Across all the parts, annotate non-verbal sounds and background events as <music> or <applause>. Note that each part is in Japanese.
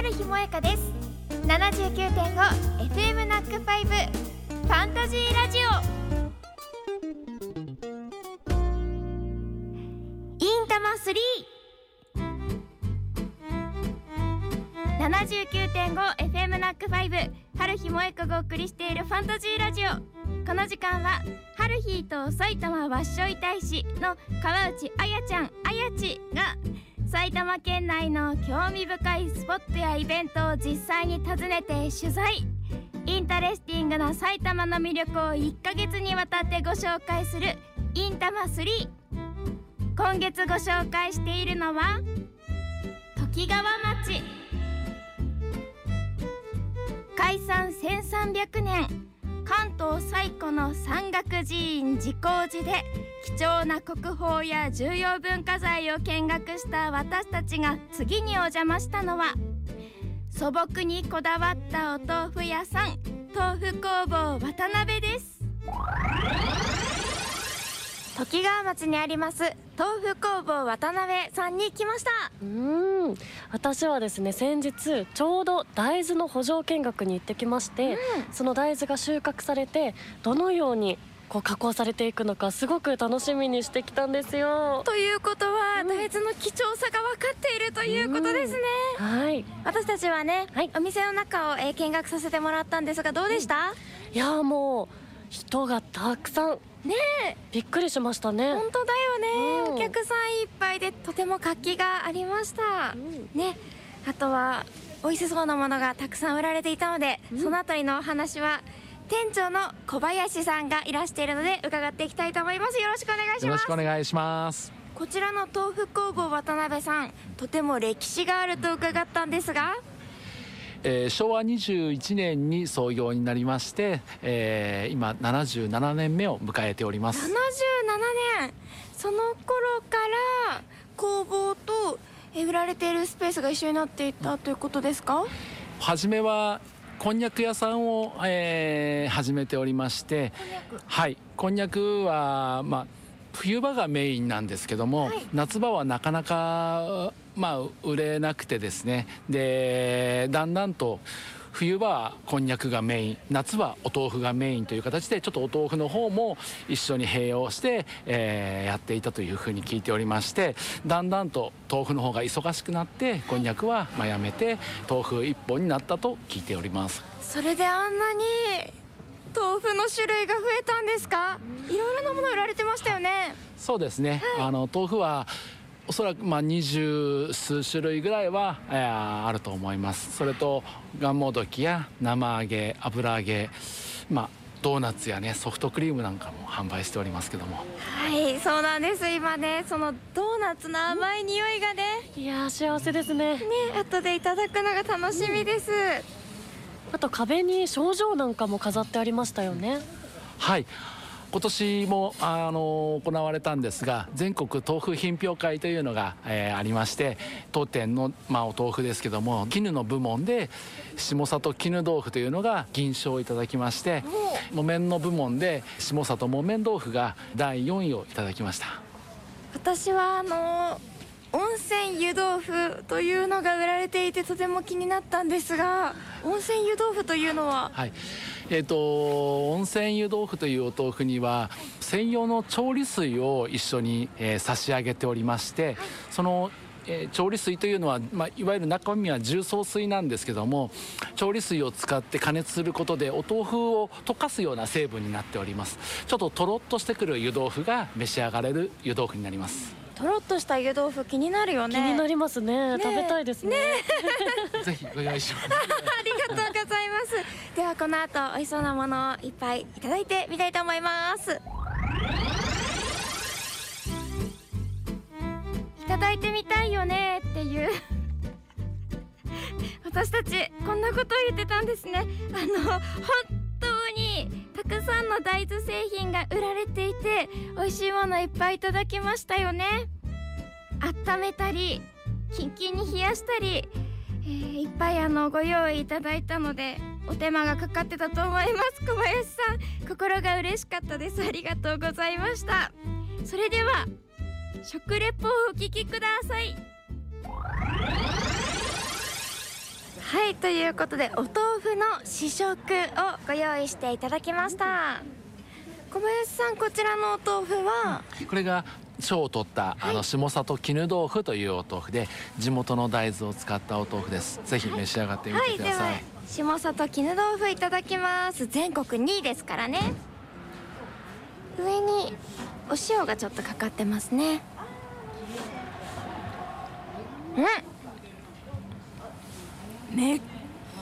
春日萌香です。79.5FM ナックファイブファンタジーラジオ。インタマ 379.5FM ナックファイブ春日萌香がお送りしているファンタジーラジオ。この時間は春日と埼玉わっしょい大使の川内あやちゃんあやちが埼玉県内の興味深いスポットやイベントを実際に訪ねて取材。 interesting な埼玉の魅力を1ヶ月にわたってご紹介するいんたま3今月ご紹介しているのはときがわ町。開山1300年。関東最古の山岳寺院慈光寺で貴重な国宝や重要文化財を見学した私たちが次にお邪魔したのは素朴にこだわったお豆腐屋さん豆腐工房渡辺です。時川町にあります豆腐工房渡辺さんに来ました。うん。私はですね先日ちょうど大豆の補助見学に行ってきまして、その大豆が収穫されてどのようにこう加工されていくのかすごく楽しみにしてきたんですよ。ということは、大豆の貴重さが分かっているということですね、はい。私たちはね、はい。お店の中を、えー見学させてもらったんですがどうでした、いやーもう人がたくさんねえ。びっくりしましたね。本当だよね、うん。お客さんいっぱいでとても活気がありました、ん。ね。あとは美味しそうなものがたくさん売られていたので、そのあたりのお話は店長の小林さんがいらしているので伺っていきたいと思います。よろしくお願いしよろしますくお願いします。こちらの豆腐工房渡辺さんとても歴史があると伺ったんですがえー昭和21年に創業になりまして、えー今77年目を迎えております。77年。その頃から工房とえ売られているスペースが一緒になっていたということですか？初めはこんにゃく屋さんを、えー始めておりまして、はい、こんにゃくはまあ冬場がメインなんですけども、はい。夏場はなかなかまあ売れなくてですね。でだんだんと冬場はこんにゃくがメイン夏はお豆腐がメインという形でちょっとお豆腐の方も一緒に併用して、えーやっていたというふうに聞いておりましてだんだんと豆腐の方が忙しくなってこんにゃくはまあやめて豆腐一本になったと聞いております。それであんなに豆腐の種類が増えたんですか？いろいろなもの売られてましたよね。そうですね、あの豆腐はおそらくまあ二十数種類ぐらいは、えーあると思います。それとがんもどきや生揚げ油揚げまあドーナツやねソフトクリームなんかも販売しておりますけども。はいそうなんです。今ねそのドーナツの甘い匂いがね。いやー幸せですね。ね後でいただくのが楽しみです、あと壁に症状なんかも飾ってありましたよね。はい今年もあの行われたんですが全国豆腐品評会というのが、えーありまして当店の、まあ、お豆腐ですけども絹の部門で下里絹豆腐というのが銀賞をいただきまして木綿の部門で下里木綿豆腐が第4位をいただきました。私はあの温泉湯豆腐というのが売られていてとても気になったんですが温泉湯豆腐というのは？はい。えー、と温泉湯豆腐というお豆腐には専用の調理水を一緒に、えー差し上げておりましてその、えー調理水というのは、まあ、いわゆる中身は重曹水なんですけども調理水を使って加熱することでお豆腐を溶かすような成分になっております。ちょっととろっとしてくる湯豆腐が召し上がれる湯豆腐になりますとろっとした湯豆腐気になるよね。気になりますね。ね。食べたいですね。<laughs> ぜひお願いします。ありがとうございます。ではこの後美味しそうなものをいっぱいいただいてみたいと思います。いただいてみたいよねっていう。私たちこんなことを言ってたんですね。あの本当にたくさんの大豆製品が売られていて美味しいものいっぱいいただきましたよね。温めたりキンキンに冷やしたりえーいっぱいあのご用意いただいたのでお手間がかかってたと思います。小林さん心が嬉しかったです。ありがとうございました。それでは食レポをお聞きください。はいということでお豆腐の試食をご用意していただきました。小林さんこちらのお豆腐は、これが賞を取ったあの下里絹豆腐というお豆腐で地元の大豆を使ったお豆腐です。ぜひ召し上がってみてください、はい、下里絹豆腐いただきます。全国2位ですからね。上にお塩がちょっとかかってますね。うんめっ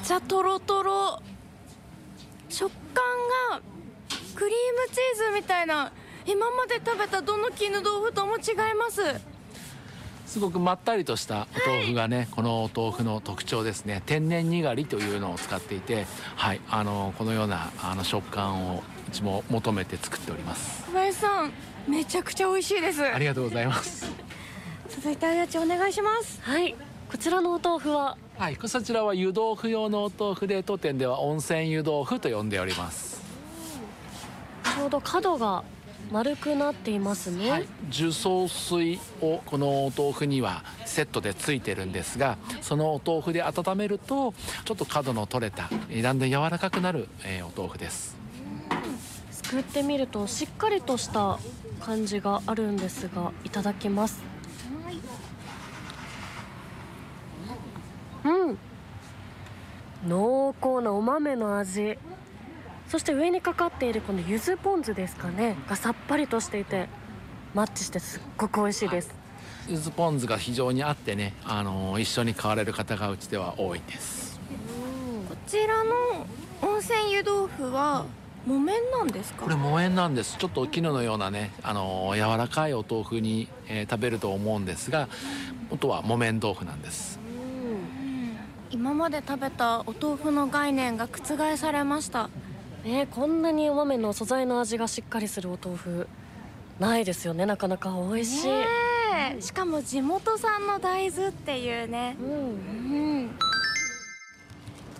ちゃとろとろ食感がクリームチーズみたいな。今まで食べたどの絹豆腐とも違います。すごくまったりとしたお豆腐がね、はい、このお豆腐の特徴ですね。天然にがりというのを使っていてはいあのこのようなあの食感をうちも求めて作っております。小林さんめちゃくちゃ美味しいです。ありがとうございます。<laughs> 続いてあやちお願いします。はい。こちらのお豆腐ははいこちらは湯豆腐用のお豆腐で当店では温泉湯豆腐と呼んでおります。ちょうど角が丸くなっていますね、はい、重曹水をこのお豆腐にはセットでついてるんですがそのお豆腐で温めるとちょっと角の取れただんだん柔らかくなる、えー、お豆腐です。すくってみるとしっかりとした感じがあるんですがいただきますうん濃厚なお豆の味。そして上にかかっているこの柚子ポン酢ですかね。がさっぱりとしていてマッチしてすっごく美味しいです。柚子ポン酢が非常にあってね、あのー、一緒に買われる方がうちでは多いです。こちらの温泉湯豆腐は木綿なんですか？これ木綿なんです。ちょっと絹のようなね、あのー、柔らかいお豆腐に、えー、食べると思うんですが元は木綿豆腐なんです今まで食べたお豆腐の概念が覆されました。ねこんなにお豆の素材の味がしっかりするお豆腐ないですよねなかなか。美味しい、ね、しかも地元産の大豆っていうね。うん、うん、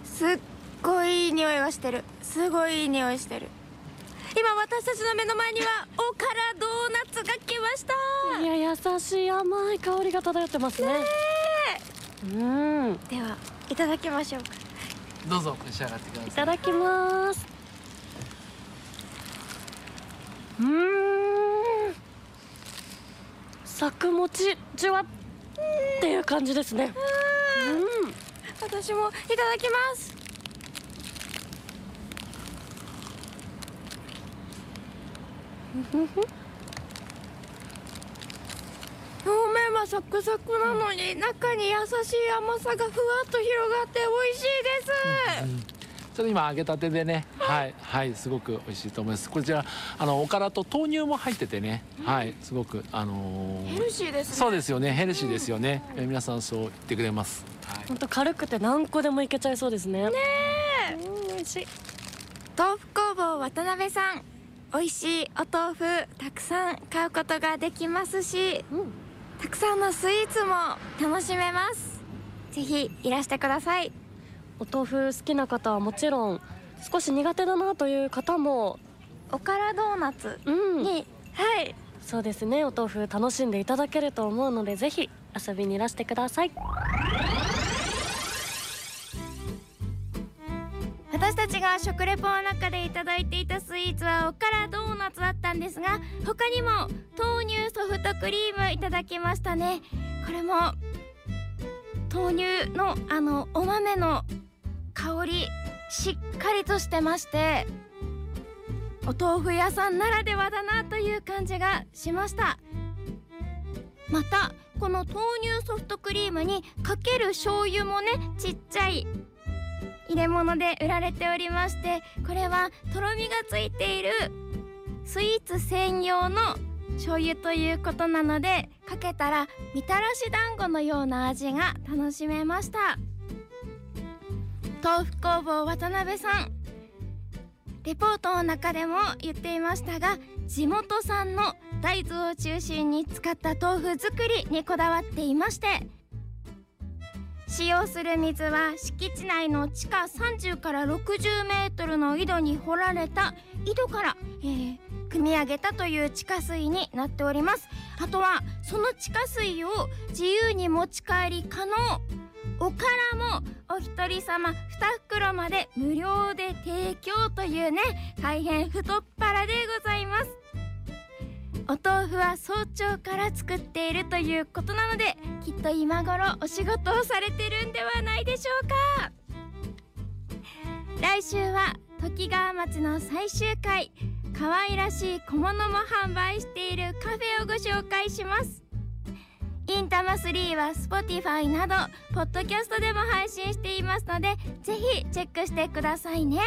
すっごいいい匂いがしてる。すごいいい匂いしてる。今私たちの目の前にはおからドーナツが来ました。いや優しい甘い香りが漂ってますね。ねうん。ではいただきましょうか。どうぞ召し上がってください。いただきます。うん。作もちじゅわっていう感じですね。うん。私もいただきます。表 <laughs> 面はサクサクなのに、中に優しい甘さがふわっと広がって美味しいです、うんうん。ちょっと今揚げたてでねはい。はいすごく美味しいと思います。こちらあのおからと豆乳も入っててね、はいすごくあのー、ヘルシーです、ね、そうですよねヘルシーですよね、うん、え皆さんそう言ってくれます。本当、はい、軽くて何個でもいけちゃいそうですね。ねえ。美味しい。豆腐工房渡辺さん美味しいお豆腐たくさん買うことができますし、うん、たくさんのスイーツも楽しめます。ぜひいらしてください。お豆腐好きな方はもちろん少し苦手だなという方も。おからドーナツに、うん、はい。そうですね。お豆腐楽しんでいただけると思うのでぜひ遊びにいらしてくださいたちが食レポの中でいただいていたスイーツはおからドーナツだったんですが他にも豆乳ソフトクリームいただきましたね。これも豆乳のあのお豆の香りしっかりとしてましてお豆腐屋さんならではだなという感じがしました。またこの豆乳ソフトクリームにかける醤油もねちっちゃい入れ物で売られておりましてこれはとろみがついているスイーツ専用の醤油ということなのでかけたらみたらし団子のような味が楽しめました。豆腐工房渡辺さんレポートの中でも言っていましたが地元産の大豆を中心に使った豆腐作りにこだわっていまして使用する水は敷地内の地下30から60メートルの井戸に掘られた井戸から、えー、汲み上げたという地下水になっております。あとはその地下水を自由に持ち帰り可能。おからもお一人様2袋まで無料で提供というね大変太っ腹でございます。お豆腐は早朝から作っているということなのできっと今頃お仕事をされてるんではないでしょうか。来週は時川町の最終回可愛らしい小物も販売しているカフェをご紹介します。インタマ3は Spotify などポッドキャストでも配信していますのでぜひチェックしてくださいね。